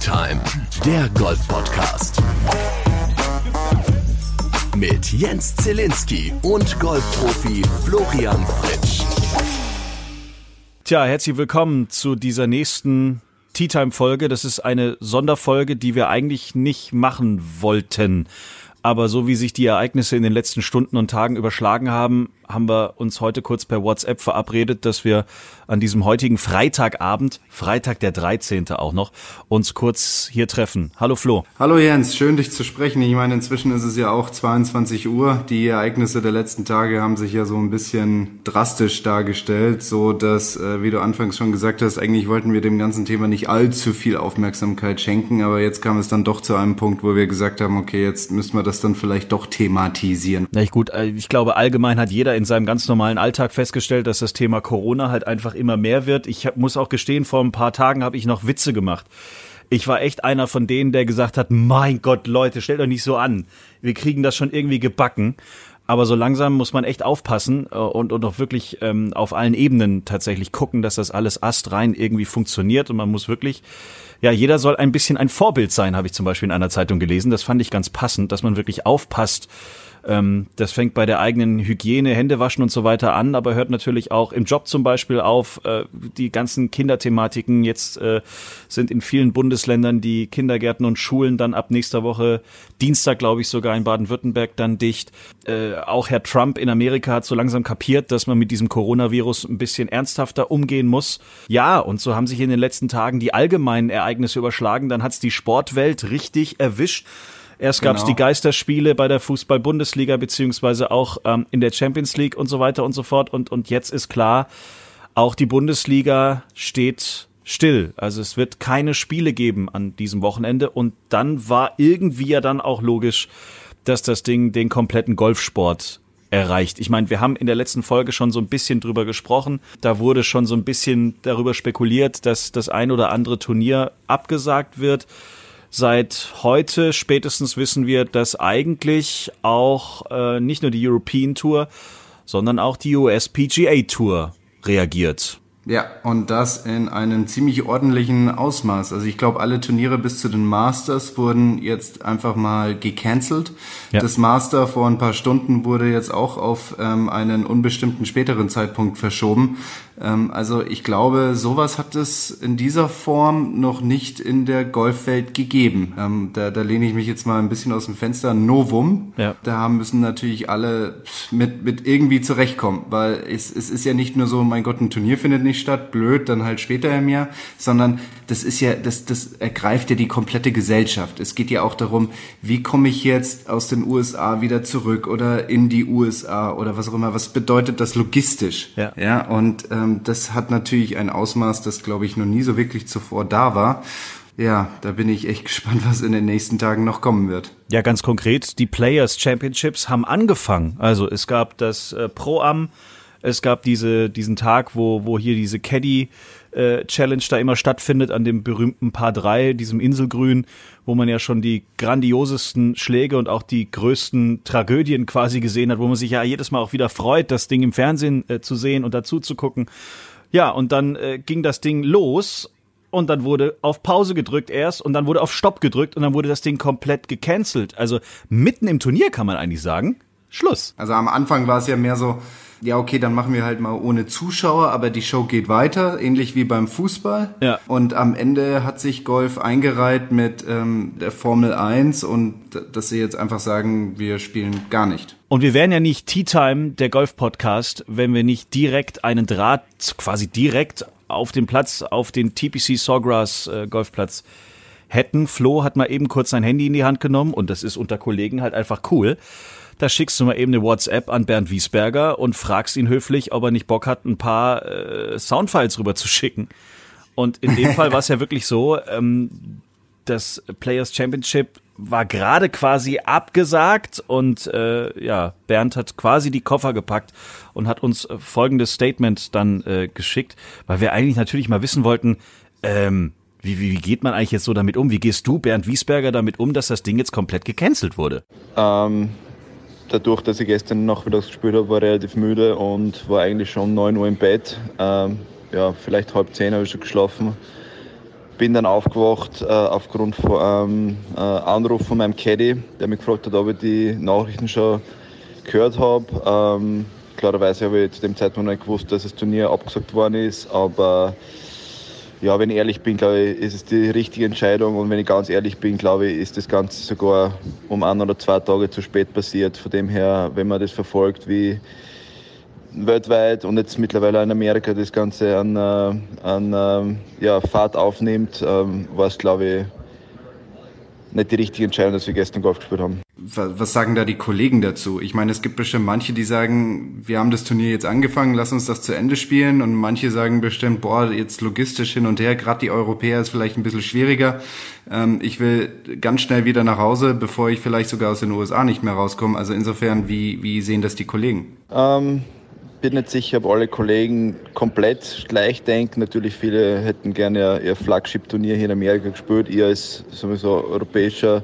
Time, der Golf-Podcast. Mit Jens Zielinski und Golfprofi Florian Fritsch. Tja, herzlich willkommen zu dieser nächsten Tea Time Folge. Das ist eine Sonderfolge, die wir eigentlich nicht machen wollten. Aber so wie sich die Ereignisse in den letzten Stunden und Tagen überschlagen haben, haben wir uns heute kurz per WhatsApp verabredet, dass wir an diesem heutigen Freitagabend, Freitag der 13. auch noch, uns kurz hier treffen. Hallo Flo. Hallo Jens, schön dich zu sprechen. Ich meine, inzwischen ist es ja auch 22 Uhr. Die Ereignisse der letzten Tage haben sich ja so ein bisschen drastisch dargestellt, so dass, äh, wie du anfangs schon gesagt hast, eigentlich wollten wir dem ganzen Thema nicht allzu viel Aufmerksamkeit schenken, aber jetzt kam es dann doch zu einem Punkt, wo wir gesagt haben, okay, jetzt müssen wir das dann vielleicht doch thematisieren. Na gut, äh, ich glaube, allgemein hat jeder in seinem ganz normalen Alltag festgestellt, dass das Thema Corona halt einfach immer mehr wird. Ich muss auch gestehen, vor ein paar Tagen habe ich noch Witze gemacht. Ich war echt einer von denen, der gesagt hat, mein Gott, Leute, stellt euch nicht so an. Wir kriegen das schon irgendwie gebacken. Aber so langsam muss man echt aufpassen äh, und, und auch wirklich ähm, auf allen Ebenen tatsächlich gucken, dass das alles astrein irgendwie funktioniert. Und man muss wirklich, ja, jeder soll ein bisschen ein Vorbild sein, habe ich zum Beispiel in einer Zeitung gelesen. Das fand ich ganz passend, dass man wirklich aufpasst, ähm, das fängt bei der eigenen Hygiene, Händewaschen und so weiter an, aber hört natürlich auch im Job zum Beispiel auf. Äh, die ganzen Kinderthematiken jetzt äh, sind in vielen Bundesländern die Kindergärten und Schulen dann ab nächster Woche Dienstag, glaube ich, sogar in Baden-Württemberg dann dicht. Äh, auch Herr Trump in Amerika hat so langsam kapiert, dass man mit diesem Coronavirus ein bisschen ernsthafter umgehen muss. Ja, und so haben sich in den letzten Tagen die allgemeinen Ereignisse überschlagen. Dann hat's die Sportwelt richtig erwischt. Erst gab es genau. die Geisterspiele bei der Fußball-Bundesliga beziehungsweise auch ähm, in der Champions League und so weiter und so fort. Und, und jetzt ist klar, auch die Bundesliga steht still. Also es wird keine Spiele geben an diesem Wochenende. Und dann war irgendwie ja dann auch logisch, dass das Ding den kompletten Golfsport erreicht. Ich meine, wir haben in der letzten Folge schon so ein bisschen drüber gesprochen. Da wurde schon so ein bisschen darüber spekuliert, dass das ein oder andere Turnier abgesagt wird. Seit heute spätestens wissen wir, dass eigentlich auch äh, nicht nur die European Tour, sondern auch die US PGA Tour reagiert. Ja, und das in einem ziemlich ordentlichen Ausmaß. Also ich glaube, alle Turniere bis zu den Masters wurden jetzt einfach mal gecancelt. Ja. Das Master vor ein paar Stunden wurde jetzt auch auf ähm, einen unbestimmten späteren Zeitpunkt verschoben. Ähm, also ich glaube, sowas hat es in dieser Form noch nicht in der Golfwelt gegeben. Ähm, da, da lehne ich mich jetzt mal ein bisschen aus dem Fenster. Novum. Ja. Da müssen natürlich alle mit, mit irgendwie zurechtkommen, weil es, es ist ja nicht nur so, mein Gott, ein Turnier findet nicht statt, blöd, dann halt später im Jahr, sondern das ist ja, das, das ergreift ja die komplette Gesellschaft. Es geht ja auch darum, wie komme ich jetzt aus den USA wieder zurück oder in die USA oder was auch immer. Was bedeutet das logistisch? Ja. Ja, und ähm, das hat natürlich ein Ausmaß, das glaube ich noch nie so wirklich zuvor da war. Ja, da bin ich echt gespannt, was in den nächsten Tagen noch kommen wird. Ja, ganz konkret, die Players Championships haben angefangen. Also es gab das äh, Pro-Am, es gab diese, diesen Tag, wo, wo hier diese Caddy äh, Challenge da immer stattfindet an dem berühmten Paar 3, diesem Inselgrün, wo man ja schon die grandiosesten Schläge und auch die größten Tragödien quasi gesehen hat, wo man sich ja jedes Mal auch wieder freut, das Ding im Fernsehen äh, zu sehen und dazu zu gucken. Ja, und dann äh, ging das Ding los und dann wurde auf Pause gedrückt erst und dann wurde auf Stopp gedrückt und dann wurde das Ding komplett gecancelt. Also mitten im Turnier kann man eigentlich sagen, Schluss. Also am Anfang war es ja mehr so, ja, okay, dann machen wir halt mal ohne Zuschauer, aber die Show geht weiter, ähnlich wie beim Fußball. Ja. Und am Ende hat sich Golf eingereiht mit ähm, der Formel 1 und dass sie jetzt einfach sagen, wir spielen gar nicht. Und wir wären ja nicht Tea Time, der Golf-Podcast, wenn wir nicht direkt einen Draht, quasi direkt auf den Platz, auf den TPC Sawgrass äh, Golfplatz hätten. Flo hat mal eben kurz sein Handy in die Hand genommen und das ist unter Kollegen halt einfach cool da schickst du mal eben eine WhatsApp an Bernd Wiesberger und fragst ihn höflich, ob er nicht Bock hat, ein paar äh, Soundfiles rüber zu schicken. Und in dem Fall war es ja wirklich so, ähm, das Players Championship war gerade quasi abgesagt und äh, ja, Bernd hat quasi die Koffer gepackt und hat uns folgendes Statement dann äh, geschickt, weil wir eigentlich natürlich mal wissen wollten, ähm, wie, wie, wie geht man eigentlich jetzt so damit um? Wie gehst du, Bernd Wiesberger, damit um, dass das Ding jetzt komplett gecancelt wurde? Ähm, dadurch, dass ich gestern nachmittags gespielt habe, war ich relativ müde und war eigentlich schon 9 Uhr im Bett. Ähm, ja, vielleicht halb zehn habe ich schon geschlafen. bin dann aufgewacht äh, aufgrund von einem äh, Anruf von meinem Caddy, der mich gefragt hat, ob ich die Nachrichten schon gehört habe. Ähm, klarerweise habe ich zu dem Zeitpunkt nicht gewusst, dass das Turnier abgesagt worden ist, aber ja, wenn ich ehrlich bin, glaube ich, ist es die richtige Entscheidung. Und wenn ich ganz ehrlich bin, glaube ich, ist das Ganze sogar um ein oder zwei Tage zu spät passiert. Von dem her, wenn man das verfolgt, wie weltweit und jetzt mittlerweile in Amerika das Ganze an, äh, an äh, ja, Fahrt aufnimmt, ähm, war es, glaube ich, nicht die richtige Entscheidung, dass wir gestern Golf gespielt haben. Was sagen da die Kollegen dazu? Ich meine, es gibt bestimmt manche, die sagen, wir haben das Turnier jetzt angefangen, lass uns das zu Ende spielen. Und manche sagen bestimmt, boah, jetzt logistisch hin und her, gerade die Europäer ist vielleicht ein bisschen schwieriger. Ähm, ich will ganz schnell wieder nach Hause, bevor ich vielleicht sogar aus den USA nicht mehr rauskomme. Also insofern, wie, wie sehen das die Kollegen? Ähm, bin nicht sicher, ob alle Kollegen komplett gleich denken. Natürlich viele hätten gerne ihr Flagship-Turnier hier in Amerika gespielt. Ihr als sowieso europäischer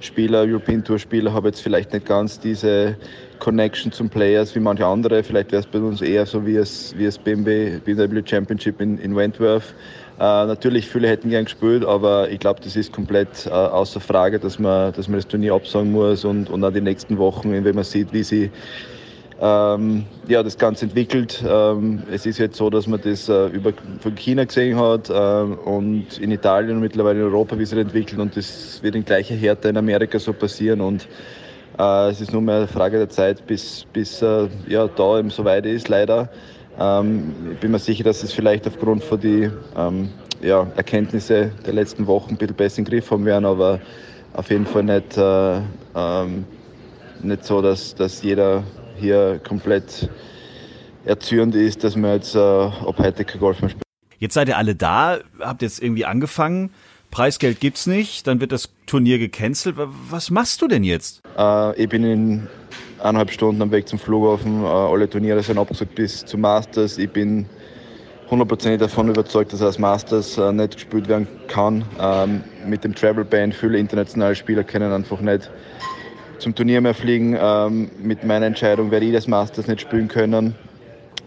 Spieler, European Tour Spieler, habe jetzt vielleicht nicht ganz diese Connection zum Players wie manche andere. Vielleicht wäre es bei uns eher so wie es, wie es BMW, BMW Championship in, in Wentworth. Äh, natürlich, viele hätten gern gespielt, aber ich glaube, das ist komplett äh, außer Frage, dass man, dass man das Turnier absagen muss und, und auch die nächsten Wochen, wenn man sieht, wie sie ähm, ja, das Ganze entwickelt. Ähm, es ist jetzt so, dass man das äh, über, von China gesehen hat äh, und in Italien und mittlerweile in Europa, wie sich das entwickelt und das wird in gleicher Härte in Amerika so passieren und äh, es ist nur mehr eine Frage der Zeit, bis, bis äh, ja, da eben so weit ist, leider. Ähm, ich bin mir sicher, dass es vielleicht aufgrund von die ähm, ja, Erkenntnisse der letzten Wochen ein bisschen besser in den Griff haben werden, aber auf jeden Fall nicht, äh, ähm, nicht so, dass, dass jeder hier komplett erzürnt ist, dass man jetzt äh, ab heute kein Golf mehr spielt. Jetzt seid ihr alle da, habt jetzt irgendwie angefangen. Preisgeld gibt's nicht, dann wird das Turnier gecancelt. Was machst du denn jetzt? Äh, ich bin in eineinhalb Stunden am Weg zum Flughafen. Äh, alle Turniere sind abgesagt bis zum Masters. Ich bin hundertprozentig davon überzeugt, dass das Masters äh, nicht gespielt werden kann. Ähm, mit dem Travel Ban viele internationale Spieler können einfach nicht zum Turnier mehr fliegen. Ähm, mit meiner Entscheidung werde ich das Masters nicht spielen können.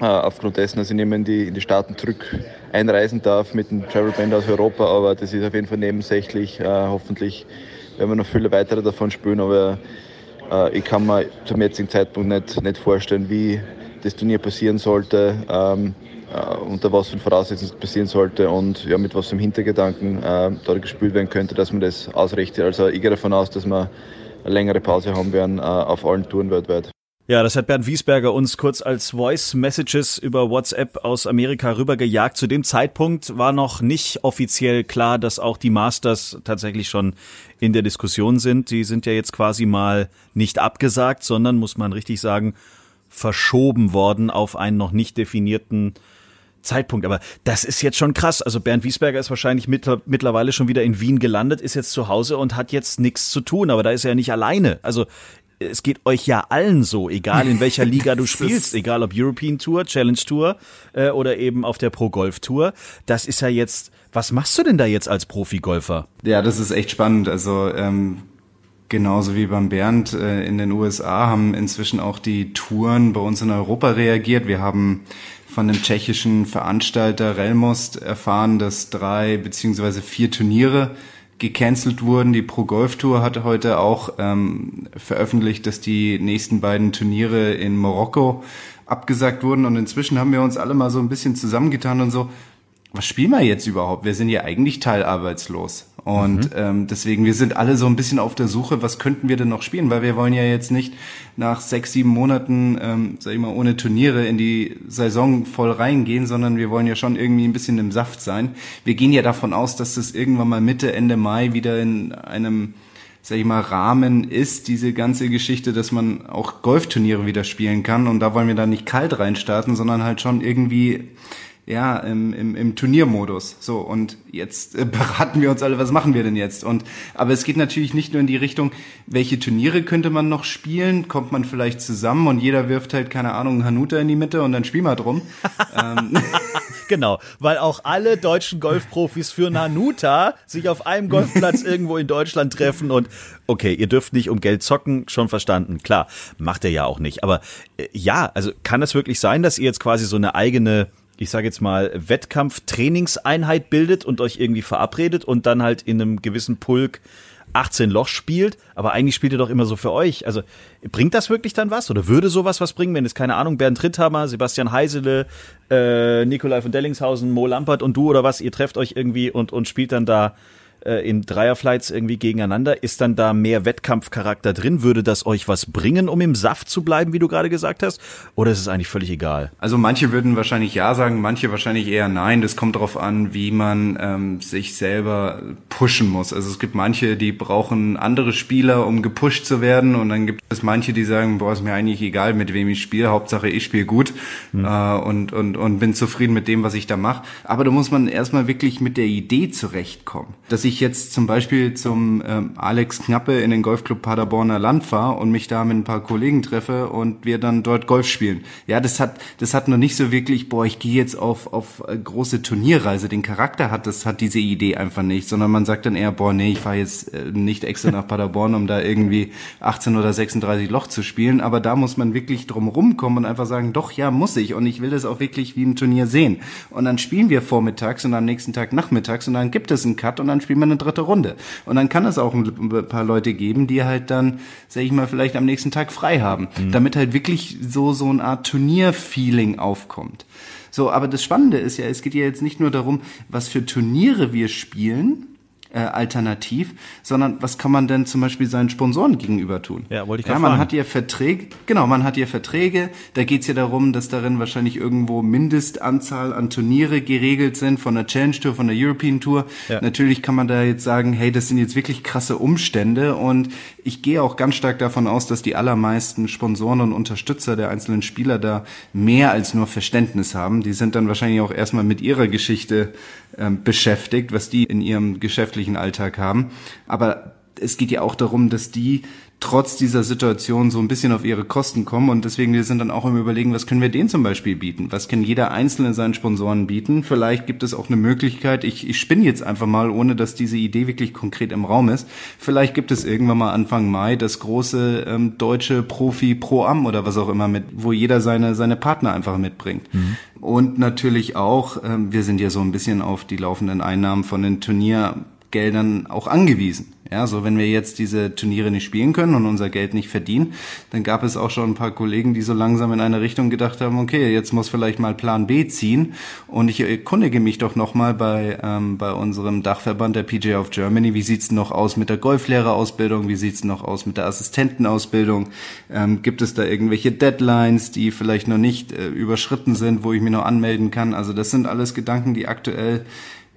Äh, aufgrund dessen, dass ich nicht mehr in die, in die Staaten zurück einreisen darf mit dem Travel Band aus Europa. Aber das ist auf jeden Fall nebensächlich. Äh, hoffentlich werden wir noch viele weitere davon spielen. Aber äh, ich kann mir zum jetzigen Zeitpunkt nicht, nicht vorstellen, wie das Turnier passieren sollte. Ähm, äh, unter was für Voraussetzungen es passieren sollte und ja, mit was für einem Hintergedanken äh, dort gespielt werden könnte, dass man das ausrichtet. Also ich gehe davon aus, dass man längere Pause haben werden äh, auf allen Touren weltweit. Ja, das hat Bernd Wiesberger uns kurz als Voice Messages über WhatsApp aus Amerika rübergejagt. Zu dem Zeitpunkt war noch nicht offiziell klar, dass auch die Masters tatsächlich schon in der Diskussion sind. Die sind ja jetzt quasi mal nicht abgesagt, sondern, muss man richtig sagen, verschoben worden auf einen noch nicht definierten Zeitpunkt. Aber das ist jetzt schon krass. Also Bernd Wiesberger ist wahrscheinlich mit, mittlerweile schon wieder in Wien gelandet, ist jetzt zu Hause und hat jetzt nichts zu tun. Aber da ist er ja nicht alleine. Also es geht euch ja allen so, egal in welcher Liga du spielst, egal ob European Tour, Challenge Tour äh, oder eben auf der Pro Golf Tour. Das ist ja jetzt, was machst du denn da jetzt als Profi-Golfer? Ja, das ist echt spannend. Also ähm, genauso wie beim Bernd äh, in den USA haben inzwischen auch die Touren bei uns in Europa reagiert. Wir haben von dem tschechischen Veranstalter Relmost erfahren, dass drei beziehungsweise vier Turniere gecancelt wurden. Die Pro Golf Tour hatte heute auch ähm, veröffentlicht, dass die nächsten beiden Turniere in Marokko abgesagt wurden. Und inzwischen haben wir uns alle mal so ein bisschen zusammengetan und so, was spielen wir jetzt überhaupt? Wir sind ja eigentlich teilarbeitslos. Und mhm. ähm, deswegen, wir sind alle so ein bisschen auf der Suche, was könnten wir denn noch spielen? Weil wir wollen ja jetzt nicht nach sechs, sieben Monaten, ähm, sag ich mal, ohne Turniere in die Saison voll reingehen, sondern wir wollen ja schon irgendwie ein bisschen im Saft sein. Wir gehen ja davon aus, dass das irgendwann mal Mitte, Ende Mai wieder in einem sag ich mal, Rahmen ist, diese ganze Geschichte, dass man auch Golfturniere wieder spielen kann. Und da wollen wir dann nicht kalt reinstarten, sondern halt schon irgendwie ja, im, im, im Turniermodus. So, und jetzt äh, beraten wir uns alle, was machen wir denn jetzt? Und aber es geht natürlich nicht nur in die Richtung, welche Turniere könnte man noch spielen? Kommt man vielleicht zusammen und jeder wirft halt, keine Ahnung, Hanuta in die Mitte und dann spielen wir drum. ähm. Genau, weil auch alle deutschen Golfprofis für Hanuta sich auf einem Golfplatz irgendwo in Deutschland treffen und okay, ihr dürft nicht um Geld zocken, schon verstanden, klar, macht er ja auch nicht. Aber äh, ja, also kann es wirklich sein, dass ihr jetzt quasi so eine eigene ich sage jetzt mal, Wettkampf-Trainingseinheit bildet und euch irgendwie verabredet und dann halt in einem gewissen Pulk 18 Loch spielt, aber eigentlich spielt ihr doch immer so für euch. Also bringt das wirklich dann was oder würde sowas was bringen, wenn es keine Ahnung, Bernd Tritthammer, Sebastian Heisele, äh, Nikolai von Dellingshausen, Mo Lampert und du oder was, ihr trefft euch irgendwie und, und spielt dann da äh, in Dreierflights irgendwie gegeneinander. Ist dann da mehr Wettkampfcharakter drin? Würde das euch was bringen, um im Saft zu bleiben, wie du gerade gesagt hast? Oder ist es eigentlich völlig egal? Also manche würden wahrscheinlich ja sagen, manche wahrscheinlich eher nein. Das kommt darauf an, wie man ähm, sich selber pushen muss. Also es gibt manche, die brauchen andere Spieler, um gepusht zu werden. Und dann gibt es manche, die sagen, boah, ist mir eigentlich egal, mit wem ich spiele. Hauptsache, ich spiele gut mhm. äh, und, und, und bin zufrieden mit dem, was ich da mache. Aber da muss man erstmal wirklich mit der Idee zurechtkommen. Dass ich jetzt zum Beispiel zum ähm, Alex Knappe in den Golfclub Paderborner Land fahre und mich da mit ein paar Kollegen treffe und wir dann dort Golf spielen. Ja, das hat, das hat noch nicht so wirklich, boah, ich gehe jetzt auf, auf äh, große Turnierreise. Den Charakter hat das, hat diese Idee einfach nicht, sondern man sagt dann eher, boah, nee, ich fahre jetzt äh, nicht extra nach Paderborn, um da irgendwie 18 oder 36 Loch zu spielen. Aber da muss man wirklich drum rumkommen und einfach sagen, doch, ja, muss ich. Und ich will das auch wirklich wie ein Turnier sehen. Und dann spielen wir vormittags und am nächsten Tag nachmittags und dann gibt es einen Cut und dann spielen wir eine dritte Runde. Und dann kann es auch ein paar Leute geben, die halt dann, sag ich mal, vielleicht am nächsten Tag frei haben, mhm. damit halt wirklich so, so eine Art Turnierfeeling aufkommt. So, aber das Spannende ist ja, es geht ja jetzt nicht nur darum, was für Turniere wir spielen, äh, alternativ, sondern was kann man denn zum Beispiel seinen Sponsoren gegenüber tun? Ja, wollte ich ja, man hat ja Verträge, genau, man hat ja Verträge, da geht's ja darum, dass darin wahrscheinlich irgendwo Mindestanzahl an Turniere geregelt sind, von der Challenge Tour, von der European Tour. Ja. Natürlich kann man da jetzt sagen, hey, das sind jetzt wirklich krasse Umstände und ich gehe auch ganz stark davon aus, dass die allermeisten Sponsoren und Unterstützer der einzelnen Spieler da mehr als nur Verständnis haben. Die sind dann wahrscheinlich auch erstmal mit ihrer Geschichte beschäftigt, was die in ihrem geschäftlichen Alltag haben. Aber es geht ja auch darum, dass die trotz dieser Situation so ein bisschen auf ihre Kosten kommen und deswegen wir sind dann auch im Überlegen, was können wir denen zum Beispiel bieten? Was kann jeder Einzelne seinen Sponsoren bieten? Vielleicht gibt es auch eine Möglichkeit, ich, ich spinne jetzt einfach mal, ohne dass diese Idee wirklich konkret im Raum ist. Vielleicht gibt es irgendwann mal Anfang Mai das große ähm, deutsche Profi Pro Am oder was auch immer mit, wo jeder seine, seine Partner einfach mitbringt. Mhm. Und natürlich auch, ähm, wir sind ja so ein bisschen auf die laufenden Einnahmen von den Turniergeldern auch angewiesen. Ja, so wenn wir jetzt diese Turniere nicht spielen können und unser Geld nicht verdienen, dann gab es auch schon ein paar Kollegen, die so langsam in eine Richtung gedacht haben, okay, jetzt muss vielleicht mal Plan B ziehen. Und ich erkundige mich doch nochmal bei, ähm, bei unserem Dachverband der PGA of Germany, wie sieht's noch aus mit der Golflehrerausbildung, wie sieht's noch aus mit der Assistentenausbildung? Ähm, gibt es da irgendwelche Deadlines, die vielleicht noch nicht äh, überschritten sind, wo ich mich noch anmelden kann? Also das sind alles Gedanken, die aktuell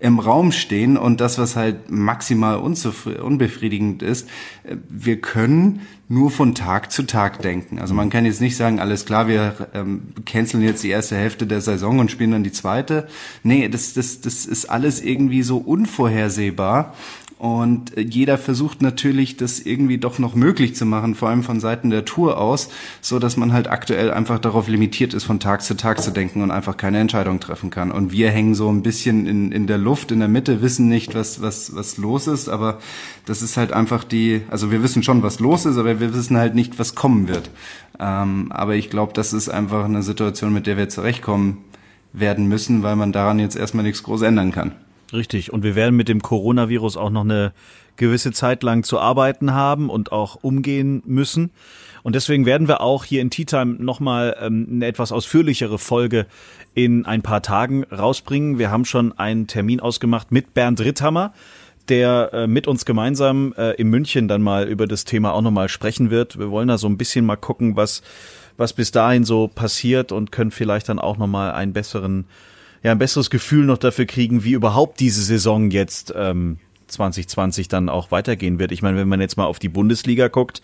im Raum stehen und das, was halt maximal unbefriedigend ist, äh, wir können nur von Tag zu Tag denken. Also man kann jetzt nicht sagen, alles klar, wir ähm, canceln jetzt die erste Hälfte der Saison und spielen dann die zweite. Nee, das, das, das ist alles irgendwie so unvorhersehbar und jeder versucht natürlich, das irgendwie doch noch möglich zu machen, vor allem von Seiten der Tour aus, so dass man halt aktuell einfach darauf limitiert ist, von Tag zu Tag zu denken und einfach keine Entscheidung treffen kann. Und wir hängen so ein bisschen in, in der Luft, in der Mitte, wissen nicht, was, was, was los ist, aber das ist halt einfach die, also wir wissen schon, was los ist, aber wir wissen halt nicht, was kommen wird. Ähm, aber ich glaube, das ist einfach eine Situation, mit der wir zurechtkommen werden müssen, weil man daran jetzt erstmal nichts groß ändern kann. Richtig. Und wir werden mit dem Coronavirus auch noch eine gewisse Zeit lang zu arbeiten haben und auch umgehen müssen. Und deswegen werden wir auch hier in Tea Time nochmal ähm, eine etwas ausführlichere Folge in ein paar Tagen rausbringen. Wir haben schon einen Termin ausgemacht mit Bernd Ritthammer, der äh, mit uns gemeinsam äh, in München dann mal über das Thema auch nochmal sprechen wird. Wir wollen da so ein bisschen mal gucken, was, was bis dahin so passiert und können vielleicht dann auch nochmal einen besseren ja ein besseres Gefühl noch dafür kriegen, wie überhaupt diese Saison jetzt ähm, 2020 dann auch weitergehen wird. Ich meine, wenn man jetzt mal auf die Bundesliga guckt,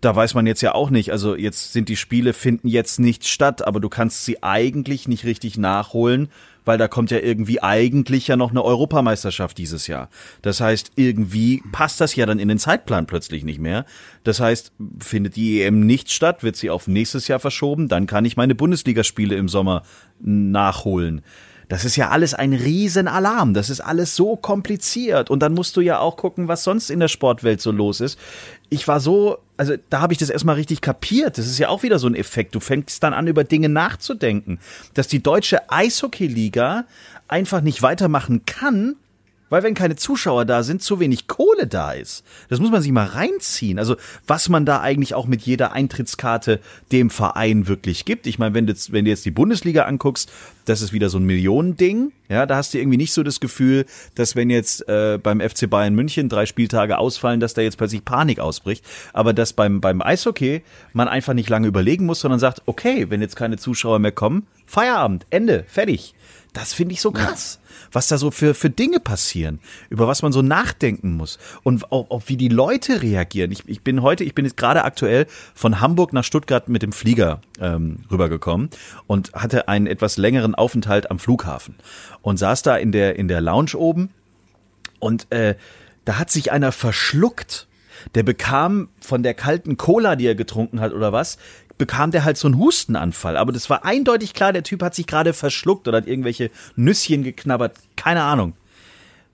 da weiß man jetzt ja auch nicht. Also jetzt sind die Spiele finden jetzt nicht statt, aber du kannst sie eigentlich nicht richtig nachholen, weil da kommt ja irgendwie eigentlich ja noch eine Europameisterschaft dieses Jahr. Das heißt, irgendwie passt das ja dann in den Zeitplan plötzlich nicht mehr. Das heißt, findet die EM nicht statt, wird sie auf nächstes Jahr verschoben, dann kann ich meine Bundesligaspiele im Sommer nachholen. Das ist ja alles ein Riesenalarm. Das ist alles so kompliziert. Und dann musst du ja auch gucken, was sonst in der Sportwelt so los ist. Ich war so also da habe ich das erstmal richtig kapiert. Das ist ja auch wieder so ein Effekt. Du fängst dann an, über Dinge nachzudenken. Dass die deutsche Eishockey-Liga einfach nicht weitermachen kann, weil wenn keine Zuschauer da sind, zu wenig Kohle da ist. Das muss man sich mal reinziehen. Also was man da eigentlich auch mit jeder Eintrittskarte dem Verein wirklich gibt. Ich meine, wenn du, jetzt, wenn du jetzt die Bundesliga anguckst, das ist wieder so ein Millionending. Ja, da hast du irgendwie nicht so das Gefühl, dass wenn jetzt äh, beim FC Bayern München drei Spieltage ausfallen, dass da jetzt plötzlich Panik ausbricht. Aber dass beim, beim Eishockey man einfach nicht lange überlegen muss, sondern sagt, okay, wenn jetzt keine Zuschauer mehr kommen, Feierabend, Ende, fertig. Das finde ich so krass, ja. was da so für, für Dinge passieren, über was man so nachdenken muss und auch, auch wie die Leute reagieren. Ich, ich bin heute, ich bin jetzt gerade aktuell von Hamburg nach Stuttgart mit dem Flieger ähm, rübergekommen und hatte einen etwas längeren Aufenthalt am Flughafen und saß da in der, in der Lounge oben und äh, da hat sich einer verschluckt. Der bekam von der kalten Cola, die er getrunken hat oder was, bekam der halt so einen Hustenanfall. Aber das war eindeutig klar, der Typ hat sich gerade verschluckt oder hat irgendwelche Nüsschen geknabbert. Keine Ahnung.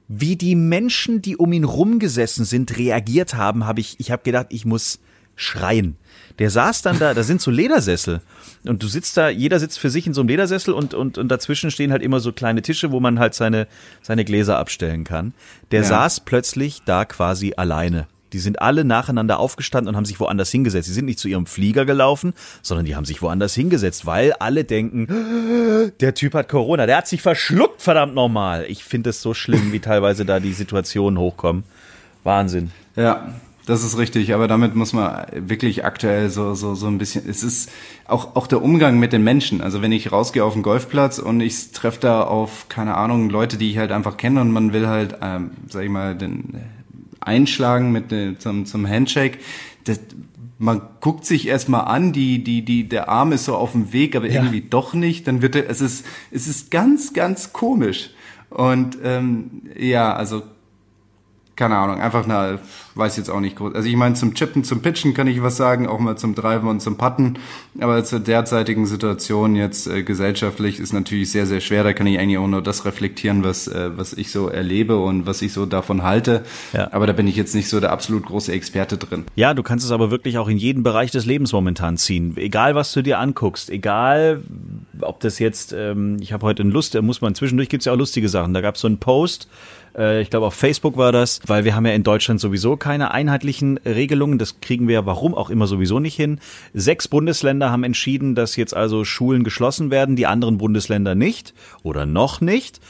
Wie die Menschen, die um ihn rumgesessen sind, reagiert haben, habe ich, ich habe gedacht, ich muss schreien. Der saß dann da, da sind so Ledersessel und du sitzt da, jeder sitzt für sich in so einem Ledersessel und, und, und dazwischen stehen halt immer so kleine Tische, wo man halt seine, seine Gläser abstellen kann. Der ja. saß plötzlich da quasi alleine. Die sind alle nacheinander aufgestanden und haben sich woanders hingesetzt. Sie sind nicht zu ihrem Flieger gelaufen, sondern die haben sich woanders hingesetzt, weil alle denken, der Typ hat Corona, der hat sich verschluckt, verdammt nochmal. Ich finde es so schlimm, wie teilweise da die Situationen hochkommen. Wahnsinn. Ja, das ist richtig, aber damit muss man wirklich aktuell so, so, so ein bisschen, es ist auch, auch der Umgang mit den Menschen. Also wenn ich rausgehe auf den Golfplatz und ich treffe da auf, keine Ahnung, Leute, die ich halt einfach kenne und man will halt, ähm, sag ich mal, den einschlagen mit äh, zum, zum Handshake. Das, man guckt sich erstmal an, die, die, die, der Arm ist so auf dem Weg, aber ja. irgendwie doch nicht. Dann wird er, es ist, es ist ganz, ganz komisch. Und ähm, ja, also keine Ahnung, einfach na, weiß jetzt auch nicht groß. Also ich meine, zum Chippen, zum Pitchen kann ich was sagen, auch mal zum Driven und zum Putten. Aber zur derzeitigen Situation jetzt äh, gesellschaftlich ist natürlich sehr, sehr schwer. Da kann ich eigentlich auch nur das reflektieren, was, äh, was ich so erlebe und was ich so davon halte. Ja. Aber da bin ich jetzt nicht so der absolut große Experte drin. Ja, du kannst es aber wirklich auch in jeden Bereich des Lebens momentan ziehen. Egal, was du dir anguckst, egal, ob das jetzt, ähm, ich habe heute eine Lust, da muss man zwischendurch gibt's ja auch lustige Sachen. Da gab's so einen Post, äh, ich glaube auf Facebook war das, weil wir haben ja in Deutschland sowieso keine einheitlichen Regelungen. Das kriegen wir, warum auch immer, sowieso nicht hin. Sechs Bundesländer haben entschieden, dass jetzt also Schulen geschlossen werden, die anderen Bundesländer nicht oder noch nicht.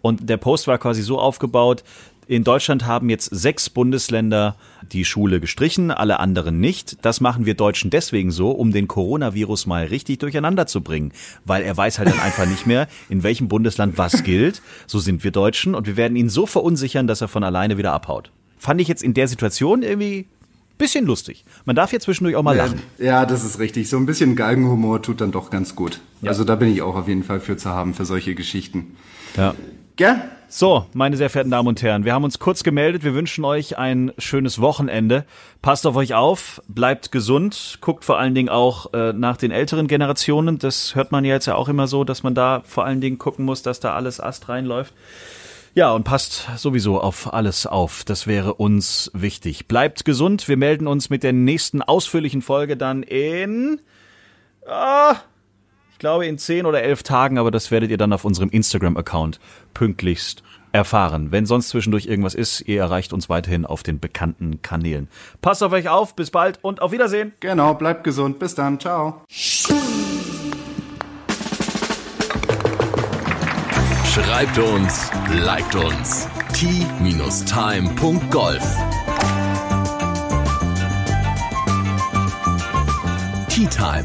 Und der Post war quasi so aufgebaut, in Deutschland haben jetzt sechs Bundesländer die Schule gestrichen, alle anderen nicht. Das machen wir Deutschen deswegen so, um den Coronavirus mal richtig durcheinander zu bringen. Weil er weiß halt dann einfach nicht mehr, in welchem Bundesland was gilt. So sind wir Deutschen und wir werden ihn so verunsichern, dass er von alleine wieder abhaut. Fand ich jetzt in der Situation irgendwie bisschen lustig. Man darf jetzt zwischendurch auch mal lachen. Ja, das ist richtig. So ein bisschen Galgenhumor tut dann doch ganz gut. Ja. Also da bin ich auch auf jeden Fall für zu haben, für solche Geschichten. Ja. Gell? So, meine sehr verehrten Damen und Herren, wir haben uns kurz gemeldet. Wir wünschen euch ein schönes Wochenende. Passt auf euch auf, bleibt gesund, guckt vor allen Dingen auch äh, nach den älteren Generationen. Das hört man ja jetzt ja auch immer so, dass man da vor allen Dingen gucken muss, dass da alles Ast reinläuft. Ja, und passt sowieso auf alles auf. Das wäre uns wichtig. Bleibt gesund. Wir melden uns mit der nächsten ausführlichen Folge dann in. Ah, glaube in zehn oder elf Tagen, aber das werdet ihr dann auf unserem Instagram-Account pünktlichst erfahren. Wenn sonst zwischendurch irgendwas ist, ihr erreicht uns weiterhin auf den bekannten Kanälen. Passt auf euch auf, bis bald und auf Wiedersehen. Genau, bleibt gesund. Bis dann. Ciao. Schreibt uns, liked uns. t-time.golf Tea Time,